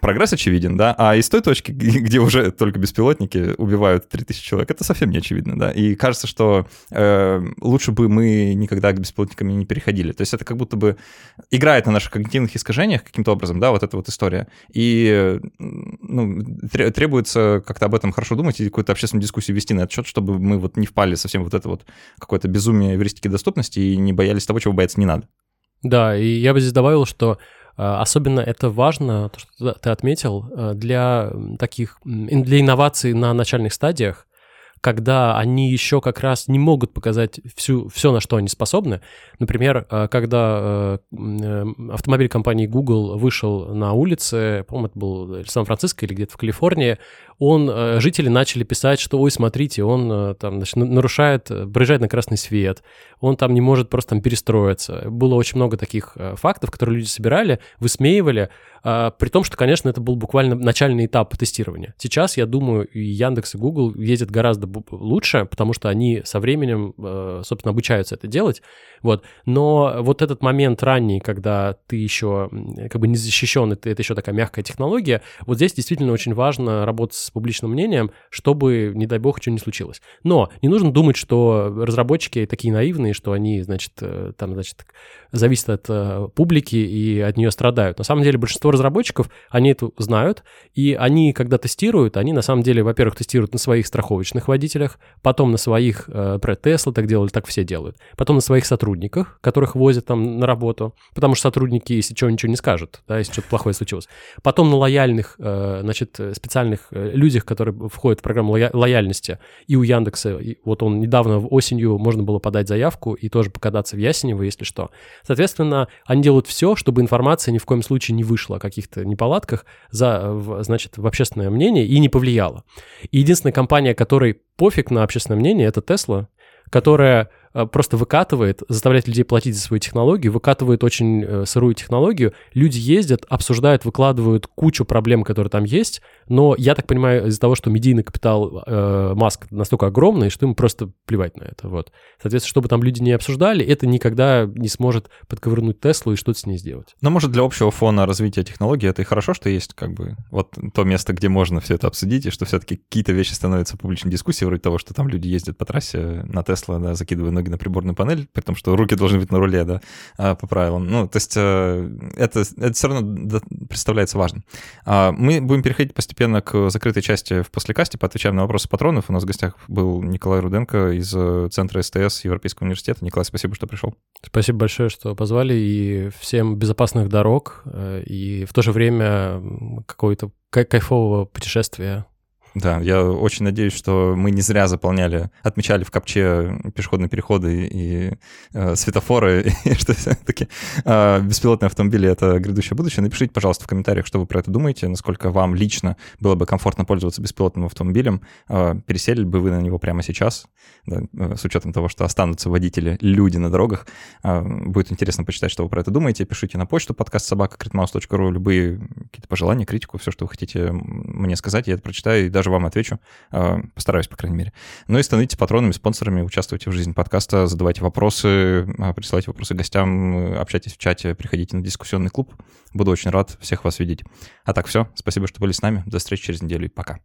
прогресс очевиден, да, а из той точки, где уже только беспилотники убивают 3000 человек, это совсем не очевидно, да, и кажется, что э, лучше бы мы никогда к беспилотникам не переходили, то есть это как будто бы играет на наших когнитивных искажениях каким-то образом, да, вот эта вот история, и, ну, требуется как-то об этом хорошо думать и какую-то общественную дискуссию вести на этот счет, чтобы мы вот не впали совсем вот это вот какое-то безумие эвристики доступности и не боялись того, чего бояться не надо. Да, и я бы здесь добавил, что особенно это важно, то, что ты отметил, э, для таких, для инноваций на начальных стадиях, когда они еще как раз не могут показать всю, все, на что они способны. Например, э, когда э, автомобиль компании Google вышел на улице, по-моему, это был Сан-Франциско или где-то в Калифорнии, он, жители начали писать, что, ой, смотрите, он там, значит, нарушает, проезжает на красный свет, он там не может просто там перестроиться. Было очень много таких фактов, которые люди собирали, высмеивали, при том, что, конечно, это был буквально начальный этап тестирования. Сейчас, я думаю, и Яндекс, и Google ездят гораздо лучше, потому что они со временем, э, собственно, обучаются это делать. Вот. Но вот этот момент ранний, когда ты еще как бы не защищен, это, это еще такая мягкая технология, вот здесь действительно очень важно работать с публичным мнением, чтобы, не дай бог, что не случилось. Но не нужно думать, что разработчики такие наивные, что они, значит, э, там, значит, зависят от э, публики и от нее страдают. На самом деле большинство разработчиков, они это знают, и они, когда тестируют, они на самом деле, во-первых, тестируют на своих страховочных водителях, потом на своих, э, про Tesla так делали, так все делают, потом на своих сотрудниках, которых возят там на работу, потому что сотрудники, если чего, ничего не скажут, да, если что-то плохое случилось. Потом на лояльных, э, значит, специальных э, людях, которые входят в программу лоя- лояльности, и у Яндекса, и вот он недавно осенью можно было подать заявку и тоже покататься в Ясенево, если что. Соответственно, они делают все, чтобы информация ни в коем случае не вышла каких-то неполадках, за, значит, в общественное мнение и не повлияла. И единственная компания, которой пофиг на общественное мнение, это Tesla, которая просто выкатывает, заставляет людей платить за свои технологии, выкатывает очень э, сырую технологию, люди ездят, обсуждают, выкладывают кучу проблем, которые там есть, но я так понимаю, из-за того, что медийный капитал э, Маск настолько огромный, что ему просто плевать на это, вот. Соответственно, чтобы там люди не обсуждали, это никогда не сможет подковырнуть Теслу и что-то с ней сделать. Но, может, для общего фона развития технологий это и хорошо, что есть как бы вот то место, где можно все это обсудить, и что все-таки какие-то вещи становятся публичной дискуссией, вроде того, что там люди ездят по трассе на Тесла, да, закидывая ноги на приборную панель, при том, что руки должны быть на руле, да, а, по правилам. Ну, то есть э, это, это все равно представляется важным. А, мы будем переходить постепенно к закрытой части в послекасте, поотвечаем на вопросы патронов. У нас в гостях был Николай Руденко из э, Центра СТС Европейского университета. Николай, спасибо, что пришел. Спасибо большое, что позвали, и всем безопасных дорог, э, и в то же время какого-то кайфового путешествия да, я очень надеюсь, что мы не зря заполняли, отмечали в капче пешеходные переходы и э, светофоры, и что все-таки э, беспилотные автомобили — это грядущее будущее. Напишите, пожалуйста, в комментариях, что вы про это думаете, насколько вам лично было бы комфортно пользоваться беспилотным автомобилем, э, пересели бы вы на него прямо сейчас, да, э, с учетом того, что останутся водители, люди на дорогах. Э, будет интересно почитать, что вы про это думаете. Пишите на почту подкаст собака любые какие-то пожелания, критику, все, что вы хотите мне сказать, я это прочитаю и даже вам отвечу. А, постараюсь, по крайней мере. Ну и становитесь патронами, спонсорами, участвуйте в жизни подкаста, задавайте вопросы, а, присылайте вопросы гостям, общайтесь в чате, приходите на дискуссионный клуб. Буду очень рад всех вас видеть. А так все. Спасибо, что были с нами. До встречи через неделю и пока.